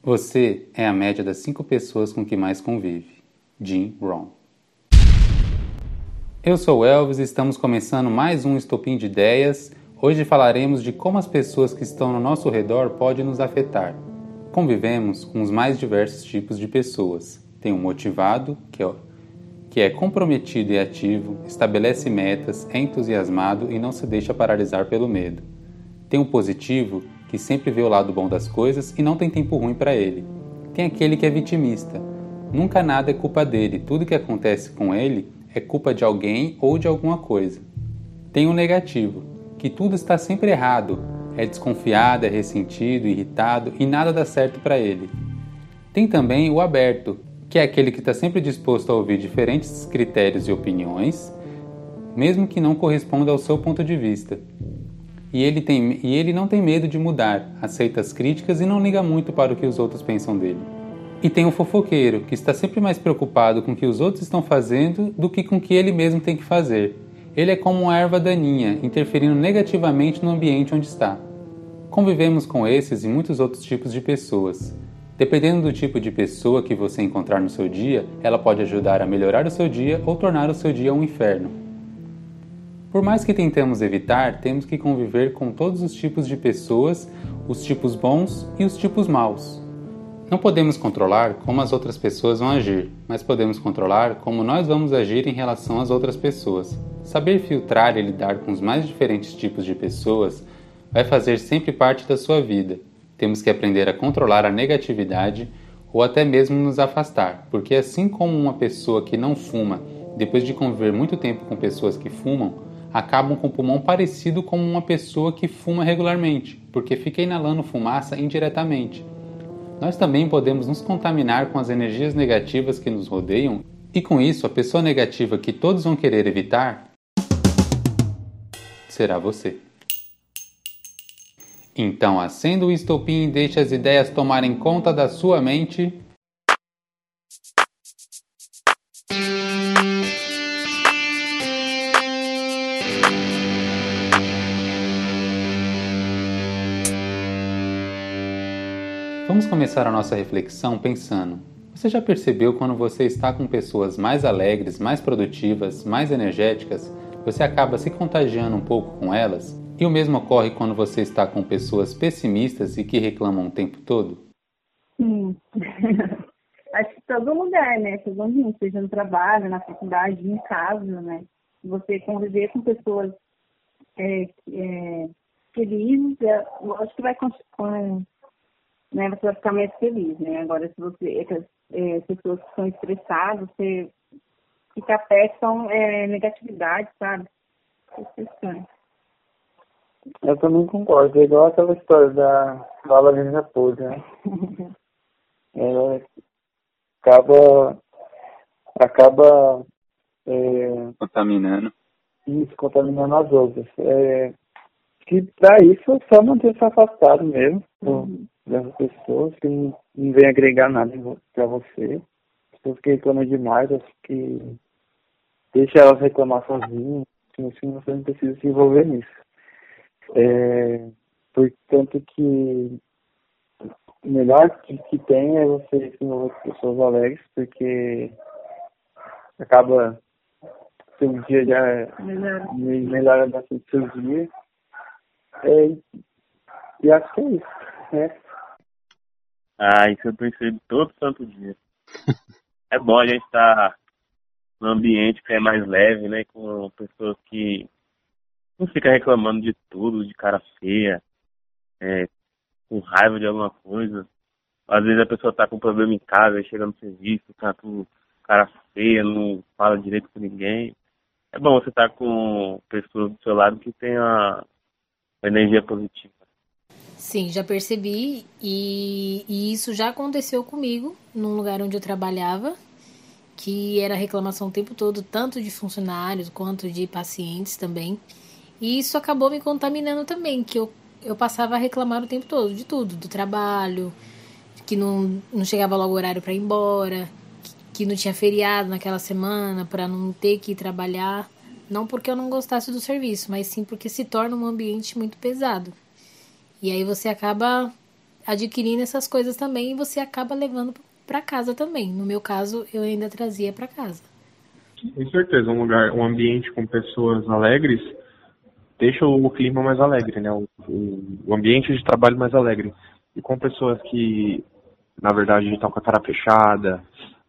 Você é a média das cinco pessoas com que mais convive. Jim Rohn. Eu sou Elvis e estamos começando mais um Estopim de Ideias. Hoje falaremos de como as pessoas que estão no nosso redor podem nos afetar. Convivemos com os mais diversos tipos de pessoas. Tem um motivado, que é, que é comprometido e ativo, estabelece metas, é entusiasmado e não se deixa paralisar pelo medo. Tem um positivo, que sempre vê o lado bom das coisas e não tem tempo ruim para ele. Tem aquele que é vitimista. Nunca nada é culpa dele, tudo que acontece com ele é culpa de alguém ou de alguma coisa. Tem o um negativo, que tudo está sempre errado, é desconfiado, é ressentido, irritado e nada dá certo para ele. Tem também o aberto, que é aquele que está sempre disposto a ouvir diferentes critérios e opiniões, mesmo que não corresponda ao seu ponto de vista. E ele, tem, e ele não tem medo de mudar, aceita as críticas e não liga muito para o que os outros pensam dele. E tem o fofoqueiro, que está sempre mais preocupado com o que os outros estão fazendo do que com o que ele mesmo tem que fazer. Ele é como uma erva daninha, interferindo negativamente no ambiente onde está. Convivemos com esses e muitos outros tipos de pessoas. Dependendo do tipo de pessoa que você encontrar no seu dia, ela pode ajudar a melhorar o seu dia ou tornar o seu dia um inferno. Por mais que tentemos evitar, temos que conviver com todos os tipos de pessoas, os tipos bons e os tipos maus. Não podemos controlar como as outras pessoas vão agir, mas podemos controlar como nós vamos agir em relação às outras pessoas. Saber filtrar e lidar com os mais diferentes tipos de pessoas vai fazer sempre parte da sua vida. Temos que aprender a controlar a negatividade ou até mesmo nos afastar, porque assim como uma pessoa que não fuma, depois de conviver muito tempo com pessoas que fumam, acabam com o pulmão parecido com uma pessoa que fuma regularmente, porque fica inalando fumaça indiretamente. Nós também podemos nos contaminar com as energias negativas que nos rodeiam, e com isso, a pessoa negativa que todos vão querer evitar será você. Então, acenda o estopim e deixe as ideias tomarem conta da sua mente Vamos começar a nossa reflexão pensando: você já percebeu quando você está com pessoas mais alegres, mais produtivas, mais energéticas, você acaba se contagiando um pouco com elas? E o mesmo ocorre quando você está com pessoas pessimistas e que reclamam o tempo todo? Sim. Acho que todo lugar, né? Todo mundo, seja no trabalho, na faculdade, em casa, né? Você conviver com pessoas é, é, felizes, é, acho que vai né, você vai ficar mais feliz, né? Agora, se você, é, pessoas que são estressadas, você fica perto, são é, negatividade, sabe? Eu também concordo, é igual aquela história da bala de podre, né? Ela acaba acaba é, contaminando. Isso, contaminando as outras. É, que para isso é só manter-se afastado mesmo. Uhum dessas pessoas que não, não vem agregar nada para você. Pessoas que reclamam demais, acho que deixa elas reclamar sozinhas, assim, você não precisa se envolver nisso. É, portanto que o melhor que, que tem é você se envolver com pessoas alegres, porque acaba seu dia já melhora, melhora bastante seu dia. É, e acho que é isso. Né? Ah, isso eu percebo todo santo dia. é bom a gente estar num ambiente que é mais leve, né? Com pessoas que não ficam reclamando de tudo, de cara feia, é, com raiva de alguma coisa. Às vezes a pessoa tá com problema em casa, chega no serviço, tá com cara feia, não fala direito com ninguém. É bom você estar tá com pessoas do seu lado que tenham uma energia positiva. Sim, já percebi e, e, isso já aconteceu comigo num lugar onde eu trabalhava, que era reclamação o tempo todo, tanto de funcionários quanto de pacientes também. E isso acabou me contaminando também, que eu, eu passava a reclamar o tempo todo, de tudo, do trabalho, que não, não chegava logo o horário para ir embora, que, que não tinha feriado naquela semana para não ter que ir trabalhar. Não porque eu não gostasse do serviço, mas sim porque se torna um ambiente muito pesado. E aí você acaba adquirindo essas coisas também e você acaba levando para casa também. No meu caso, eu ainda trazia para casa. Com certeza, um lugar, um ambiente com pessoas alegres deixa o clima mais alegre, né? O, o, ambiente de trabalho mais alegre. E com pessoas que, na verdade, estão com a cara fechada.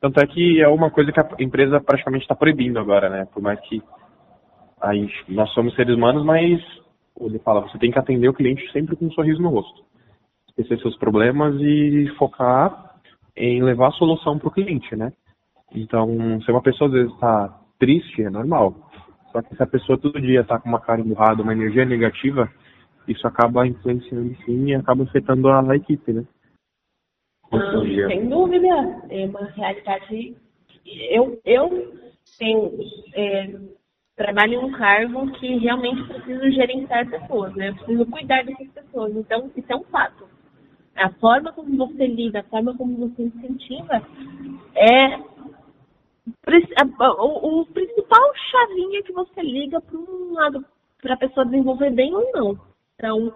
Tanto é que é uma coisa que a empresa praticamente está proibindo agora, né? Por mais que a gente, nós somos seres humanos, mas ele fala, você tem que atender o cliente sempre com um sorriso no rosto. Esquecer seus problemas e focar em levar a solução para o cliente, né? Então, se uma pessoa às vezes está triste, é normal. Só que se a pessoa todo dia está com uma cara emburrada, uma energia negativa, isso acaba influenciando sim e acaba afetando a, a equipe, né? Ah, sem dúvida, é uma realidade. Eu, eu tenho, é, trabalho em um cargo que realmente preciso gerenciar pessoas, né? Eu preciso cuidar dessas pessoas. Então, isso é um fato. A forma como você lida, a forma como você incentiva é o, principal chavinha que você liga para um lado para a pessoa desenvolver bem ou não. Então,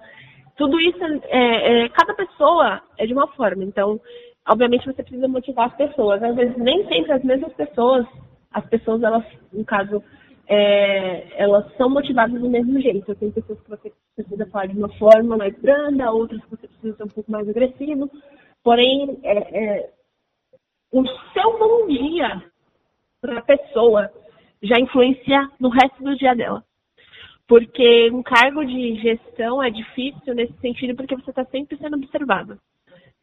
tudo isso é, é, cada pessoa é de uma forma. Então, obviamente você precisa motivar as pessoas. Às vezes nem sempre as mesmas pessoas, as pessoas elas, no caso, é, elas são motivadas do mesmo jeito. Tem pessoas que você precisa falar de uma forma mais branda, outras que você precisa ser um pouco mais agressivo. Porém, é, é, o seu bom dia para a pessoa já influencia no resto do dia dela. Porque um cargo de gestão é difícil nesse sentido porque você está sempre sendo observado.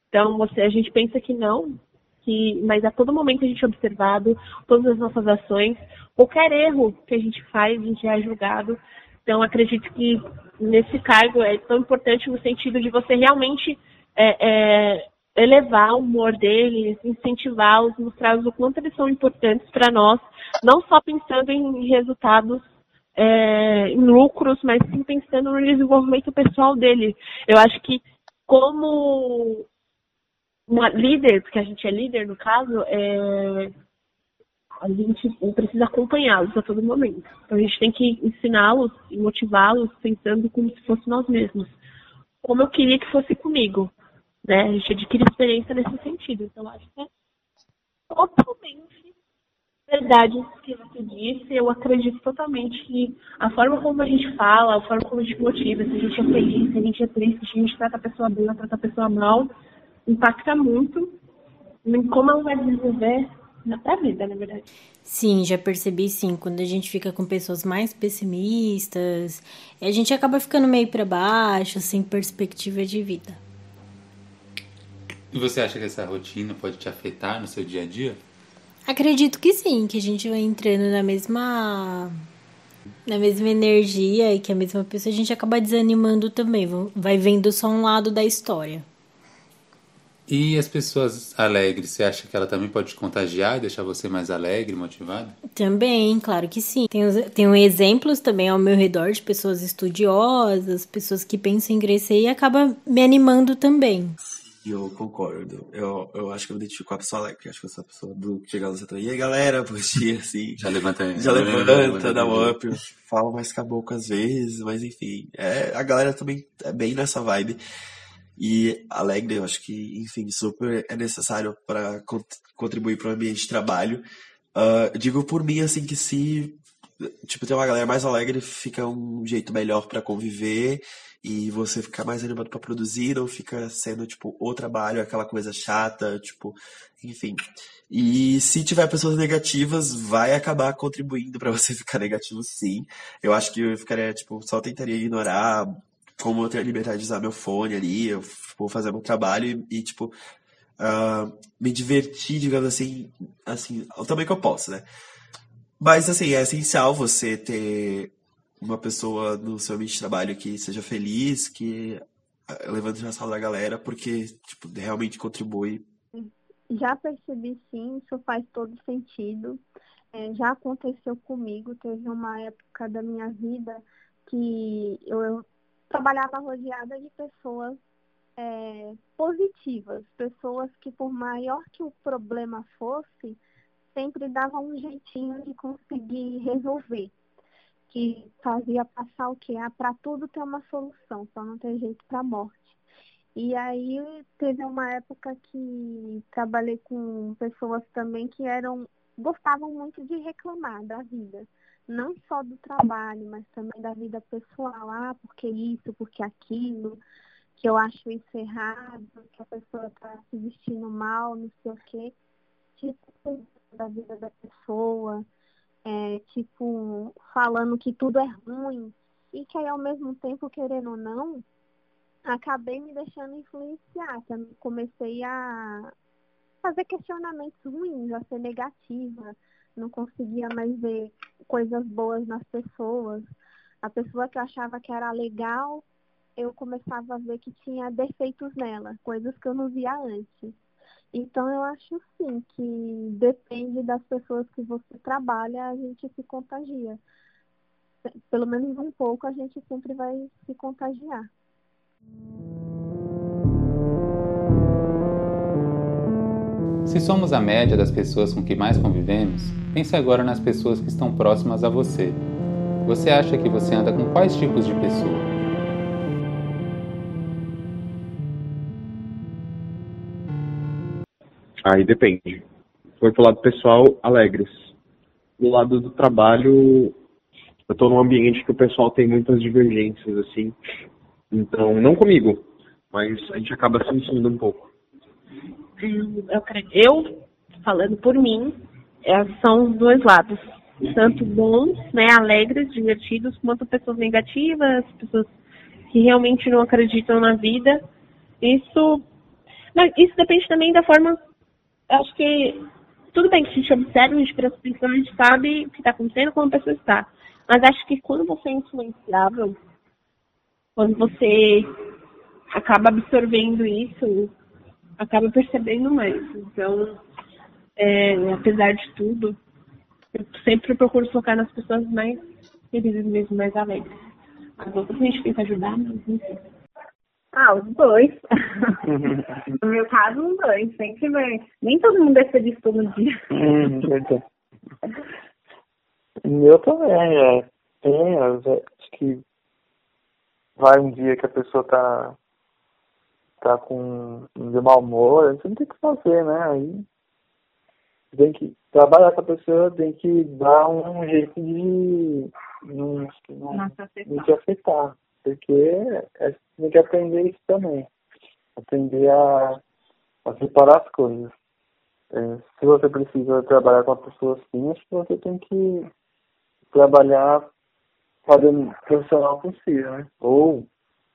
Então, você, a gente pensa que não, que, mas a todo momento a gente é observado, todas as nossas ações, qualquer erro que a gente faz, a gente é julgado. Então, acredito que nesse cargo é tão importante no sentido de você realmente é, é, elevar o humor deles, incentivá-los, mostrar o quanto eles são importantes para nós, não só pensando em resultados, é, em lucros, mas sim pensando no desenvolvimento pessoal dele. Eu acho que como uma líder, porque a gente é líder no caso, é, a gente precisa acompanhá-los a todo momento. Então a gente tem que ensiná-los e motivá-los pensando como se fosse nós mesmos. Como eu queria que fosse comigo né? A gente adquire experiência nesse sentido. Então, acho que é totalmente verdade o que você disse. Eu acredito totalmente que a forma como a gente fala, a forma como a gente motiva, se a gente é feliz, se a gente é triste, se a gente trata a pessoa bem ou trata a pessoa mal, impacta muito em como ela vai desenvolver na vida, na verdade. Sim, já percebi sim. Quando a gente fica com pessoas mais pessimistas, a gente acaba ficando meio para baixo, sem perspectiva de vida. E você acha que essa rotina pode te afetar no seu dia a dia? Acredito que sim, que a gente vai entrando na mesma na mesma energia e que a mesma pessoa a gente acaba desanimando também, vai vendo só um lado da história. E as pessoas alegres, você acha que ela também pode te contagiar e deixar você mais alegre, motivado? Também, claro que sim. Tenho, tenho exemplos também ao meu redor de pessoas estudiosas, pessoas que pensam em crescer e acaba me animando também. Eu concordo. Eu, eu acho que eu me identifico com a pessoa alegre. Acho que eu sou a pessoa do que chega no setor. E aí, galera, bom dia, assim. Já levanta Já levanta, dá um up. Fala mais caboclo às vezes, mas enfim. É, a galera também é bem nessa vibe. E alegre, eu acho que, enfim, super é necessário para contribuir para o ambiente de trabalho. Uh, digo por mim, assim, que se tipo, ter uma galera mais alegre fica um jeito melhor para conviver e você ficar mais animado para produzir, não fica sendo, tipo, o trabalho, aquela coisa chata, tipo, enfim. E se tiver pessoas negativas, vai acabar contribuindo para você ficar negativo, sim. Eu acho que eu ficaria, tipo, só tentaria ignorar como eu tenho a liberdade de usar meu fone ali, eu vou fazer meu trabalho e, e tipo, uh, me divertir, digamos assim, assim, o tamanho que eu posso, né? Mas, assim, é essencial você ter uma pessoa no seu ambiente de trabalho que seja feliz, que eh, levante a sala da galera, porque tipo, realmente contribui. Já percebi sim, isso faz todo sentido. É, já aconteceu comigo, teve uma época da minha vida que eu, eu trabalhava rodeada de pessoas é, positivas, pessoas que por maior que o problema fosse, sempre davam um jeitinho de conseguir resolver que fazia passar o quê? Ah, para tudo tem uma solução, só não tem jeito para a morte. E aí teve uma época que trabalhei com pessoas também que eram gostavam muito de reclamar da vida, não só do trabalho, mas também da vida pessoal, ah, porque isso, porque aquilo, que eu acho isso errado, que a pessoa está se vestindo mal, não sei o quê. Tipo, da vida da pessoa, é, tipo, falando que tudo é ruim, e que aí ao mesmo tempo, querendo ou não, acabei me deixando influenciar. Comecei a fazer questionamentos ruins, a ser negativa, não conseguia mais ver coisas boas nas pessoas. A pessoa que eu achava que era legal, eu começava a ver que tinha defeitos nela, coisas que eu não via antes. Então eu acho sim que depende das pessoas que você trabalha, a gente se contagia. Pelo menos um pouco a gente sempre vai se contagiar. Se somos a média das pessoas com que mais convivemos, pense agora nas pessoas que estão próximas a você. Você acha que você anda com quais tipos de pessoa? Aí depende. Foi pro lado pessoal, alegres. Do lado do trabalho, eu tô num ambiente que o pessoal tem muitas divergências, assim. Então, não comigo, mas a gente acaba sentindo um pouco. Eu, eu falando por mim, é, são os dois lados. Tanto bons, né, alegres, divertidos, quanto pessoas negativas, pessoas que realmente não acreditam na vida. Isso, isso depende também da forma. Acho que tudo bem que a gente observa, a gente presta atenção, a gente sabe o que está acontecendo, como a pessoa está. Mas acho que quando você é influenciável, quando você acaba absorvendo isso, acaba percebendo mais. Então, é, apesar de tudo, eu sempre procuro focar nas pessoas mais felizes mesmo, mais alegres. As outras a gente tenta ajudar, mas enfim. Ah, os dois. no meu caso, os dois. Sempre vai. Nem todo mundo é feliz todo dia. Hum, o meu também, é. Tem, acho que vai um dia que a pessoa tá, tá com de mau humor, você não tem que fazer, né? Aí tem que trabalhar com a pessoa, tem que dar um jeito de não, não, não te afetar. Porque é, tem que aprender isso também. Aprender a, a separar as coisas. É, se você precisa trabalhar com a pessoa assim, acho que você tem que trabalhar fazendo profissional possível, né? Ou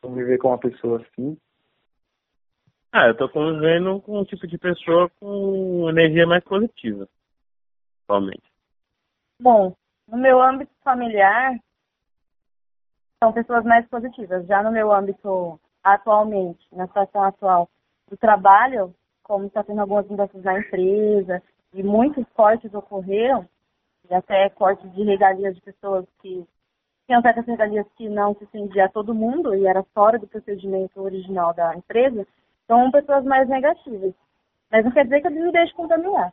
conviver com uma pessoa assim. Ah, eu tô convivendo com um tipo de pessoa com energia mais positiva, atualmente. Bom, no meu âmbito familiar, são pessoas mais positivas. Já no meu âmbito atualmente, na situação atual do trabalho, como está tendo algumas mudanças na empresa e muitos cortes ocorreram, e até cortes de regalias de pessoas que tinham certas regalias que não se estendia a todo mundo e era fora do procedimento original da empresa, são pessoas mais negativas. Mas não quer dizer que eu me deixe contaminar.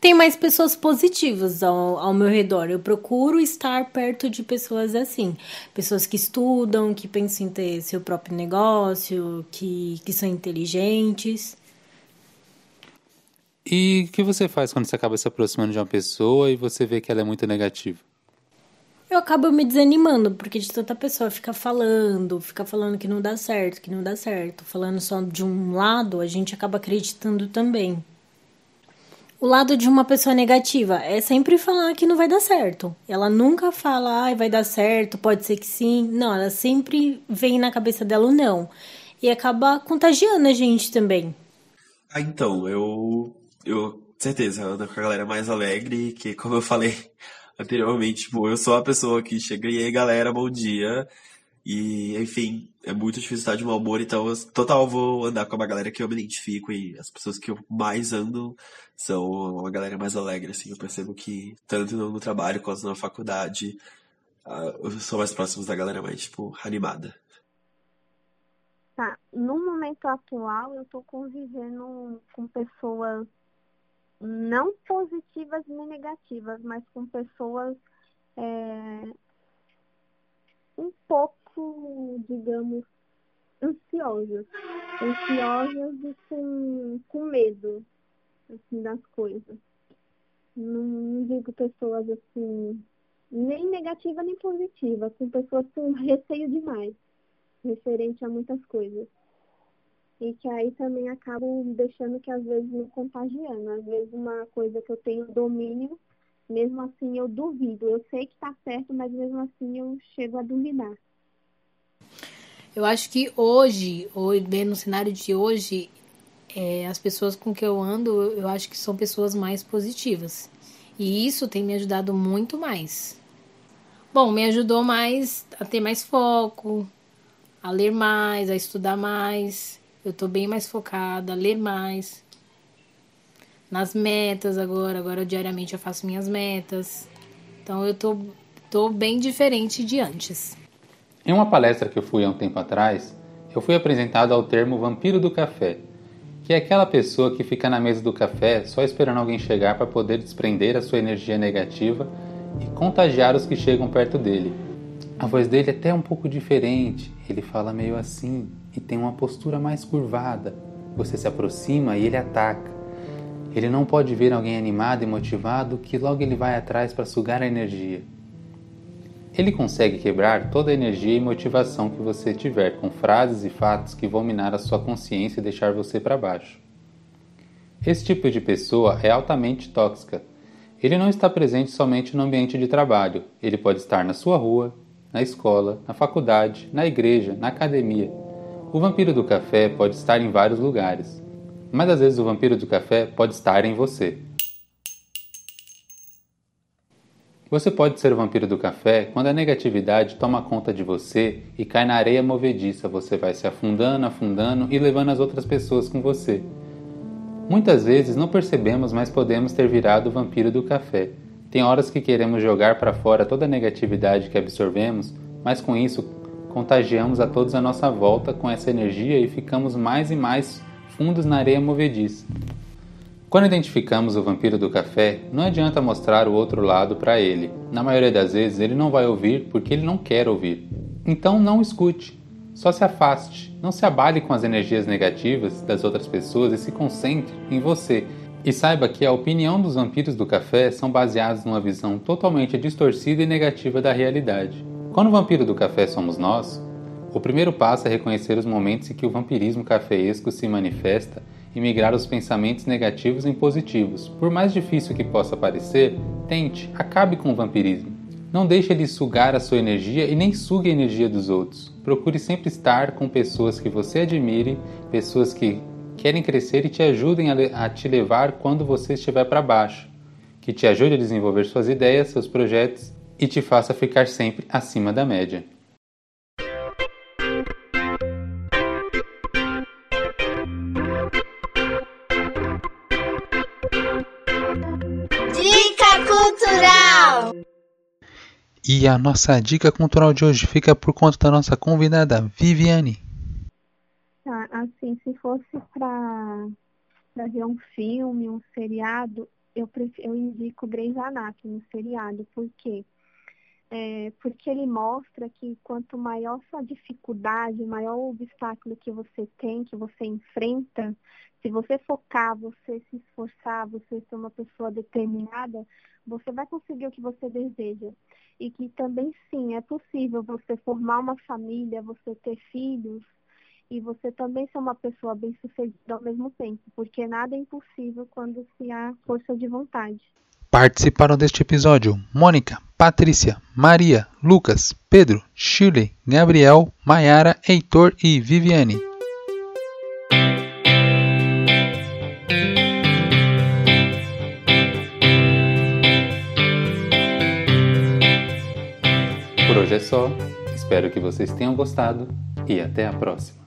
Tem mais pessoas positivas ao, ao meu redor. Eu procuro estar perto de pessoas assim. Pessoas que estudam, que pensam em ter seu próprio negócio, que, que são inteligentes. E o que você faz quando você acaba se aproximando de uma pessoa e você vê que ela é muito negativa? Eu acabo me desanimando, porque de tanta pessoa fica falando, fica falando que não dá certo, que não dá certo, falando só de um lado, a gente acaba acreditando também. O lado de uma pessoa negativa é sempre falar que não vai dar certo. Ela nunca fala, ai, vai dar certo, pode ser que sim. Não, ela sempre vem na cabeça dela o não. E acaba contagiando a gente também. Ah, então, eu. Eu, certeza, ando com a galera mais alegre, que, como eu falei, anteriormente, tipo, eu sou a pessoa que chega e aí, galera, bom dia. E, enfim, é muito difícil estar de mau humor, então eu total vou andar com uma galera que eu me identifico e as pessoas que eu mais ando são uma galera mais alegre, assim. Eu percebo que tanto no, trabalho quanto na faculdade, uh, eu sou mais próximo da galera mais, tipo, animada. Tá, no momento atual eu tô convivendo com pessoas não positivas nem negativas, mas com pessoas é, um pouco, digamos, ansiosas. Ansiosas e com, com medo assim, das coisas. Não, não digo pessoas assim, nem negativa nem positiva, com pessoas com receio demais, referente a muitas coisas. E que aí também acabo deixando que às vezes me contagiando. Às vezes uma coisa que eu tenho domínio, mesmo assim eu duvido. Eu sei que está certo, mas mesmo assim eu chego a duvidar. Eu acho que hoje, hoje no cenário de hoje, é, as pessoas com que eu ando, eu acho que são pessoas mais positivas. E isso tem me ajudado muito mais. Bom, me ajudou mais a ter mais foco, a ler mais, a estudar mais. Eu tô bem mais focada, ler mais. Nas metas agora, agora diariamente eu faço minhas metas. Então eu tô, tô bem diferente de antes. Em uma palestra que eu fui há um tempo atrás, eu fui apresentado ao termo vampiro do café, que é aquela pessoa que fica na mesa do café só esperando alguém chegar para poder desprender a sua energia negativa e contagiar os que chegam perto dele. A voz dele é até um pouco diferente, ele fala meio assim e tem uma postura mais curvada. Você se aproxima e ele ataca. Ele não pode ver alguém animado e motivado que logo ele vai atrás para sugar a energia. Ele consegue quebrar toda a energia e motivação que você tiver com frases e fatos que vão minar a sua consciência e deixar você para baixo. Esse tipo de pessoa é altamente tóxica. Ele não está presente somente no ambiente de trabalho, ele pode estar na sua rua, na escola, na faculdade, na igreja, na academia. O vampiro do café pode estar em vários lugares, mas às vezes o vampiro do café pode estar em você. Você pode ser o vampiro do café quando a negatividade toma conta de você e cai na areia movediça. Você vai se afundando, afundando e levando as outras pessoas com você. Muitas vezes não percebemos, mas podemos ter virado o vampiro do café. Tem horas que queremos jogar para fora toda a negatividade que absorvemos, mas com isso contagiamos a todos à nossa volta com essa energia e ficamos mais e mais fundos na areia movediça. Quando identificamos o vampiro do café, não adianta mostrar o outro lado para ele. Na maioria das vezes ele não vai ouvir porque ele não quer ouvir. Então não escute, só se afaste, não se abale com as energias negativas das outras pessoas e se concentre em você. E saiba que a opinião dos vampiros do café são baseados numa visão totalmente distorcida e negativa da realidade. Quando o vampiro do café somos nós, o primeiro passo é reconhecer os momentos em que o vampirismo cafeesco se manifesta e migrar os pensamentos negativos em positivos. Por mais difícil que possa parecer, tente, acabe com o vampirismo. Não deixe ele sugar a sua energia e nem sugue a energia dos outros. Procure sempre estar com pessoas que você admire, pessoas que querem crescer e te ajudem a, te levar quando você estiver para baixo, que te ajude a desenvolver suas ideias, seus projetos e te faça ficar sempre acima da média. E a nossa dica cultural de hoje fica por conta da nossa convidada Viviane. Tá, assim, se fosse para ver um filme, um seriado, eu, prefiro, eu indico Grey's Anatomy, um seriado, por quê? É, porque ele mostra que quanto maior sua dificuldade, maior o obstáculo que você tem, que você enfrenta, se você focar, você se esforçar, você ser uma pessoa determinada, você vai conseguir o que você deseja e que também sim é possível você formar uma família, você ter filhos e você também ser uma pessoa bem-sucedida ao mesmo tempo, porque nada é impossível quando se há força de vontade. Participaram deste episódio Mônica, Patrícia, Maria, Lucas, Pedro, Shirley, Gabriel, Maiara, Heitor e Viviane. Por hoje é só, espero que vocês tenham gostado e até a próxima.